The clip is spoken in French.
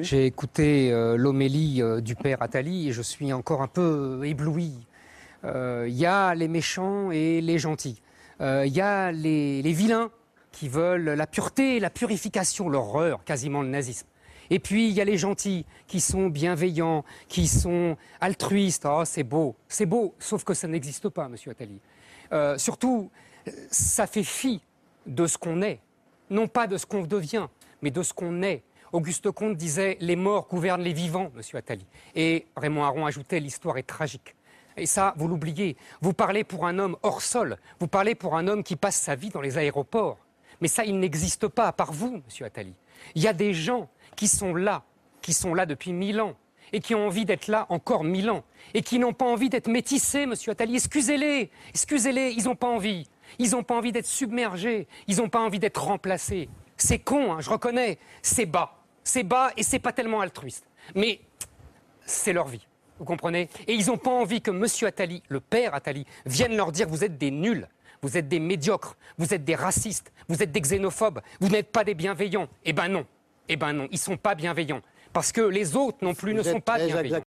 J'ai écouté euh, l'homélie euh, du père Attali et je suis encore un peu ébloui. Euh, Il y a les méchants et les gentils. Il y a les, vilains qui veulent la pureté, la purification, l'horreur, quasiment le nazisme. Et puis il y a les gentils qui sont bienveillants, qui sont altruistes. Oh, c'est beau, c'est beau, sauf que ça n'existe pas, monsieur Attali. Surtout, ça fait fi de ce qu'on est, non pas de ce qu'on devient, mais de ce qu'on est. Auguste Comte disait Les morts gouvernent les vivants, monsieur Attali. Et Raymond Aron ajoutait L'histoire est tragique. Et ça, vous l'oubliez. Vous parlez pour un homme hors sol, vous parlez pour un homme qui passe sa vie dans les aéroports. Mais ça, il n'existe pas, à part vous, monsieur Attali. Il y a des gens qui sont là, qui sont là depuis mille ans, et qui ont envie d'être là encore mille ans, et qui n'ont pas envie d'être métissés, monsieur Attali. Excusez-les, excusez-les, ils n'ont pas envie. Ils n'ont pas envie d'être submergés, ils n'ont pas envie d'être remplacés. C'est con, hein, je reconnais, c'est bas. C'est bas et c'est pas tellement altruiste. Mais c'est leur vie, vous comprenez? Et ils n'ont pas envie que monsieur Attali, le père Attali, vienne leur dire vous êtes des nuls. Vous êtes des médiocres, vous êtes des racistes, vous êtes des xénophobes, vous n'êtes pas des bienveillants. Eh ben non, eh ben non, ils sont pas bienveillants. Parce que les autres non plus ne sont pas bienveillants.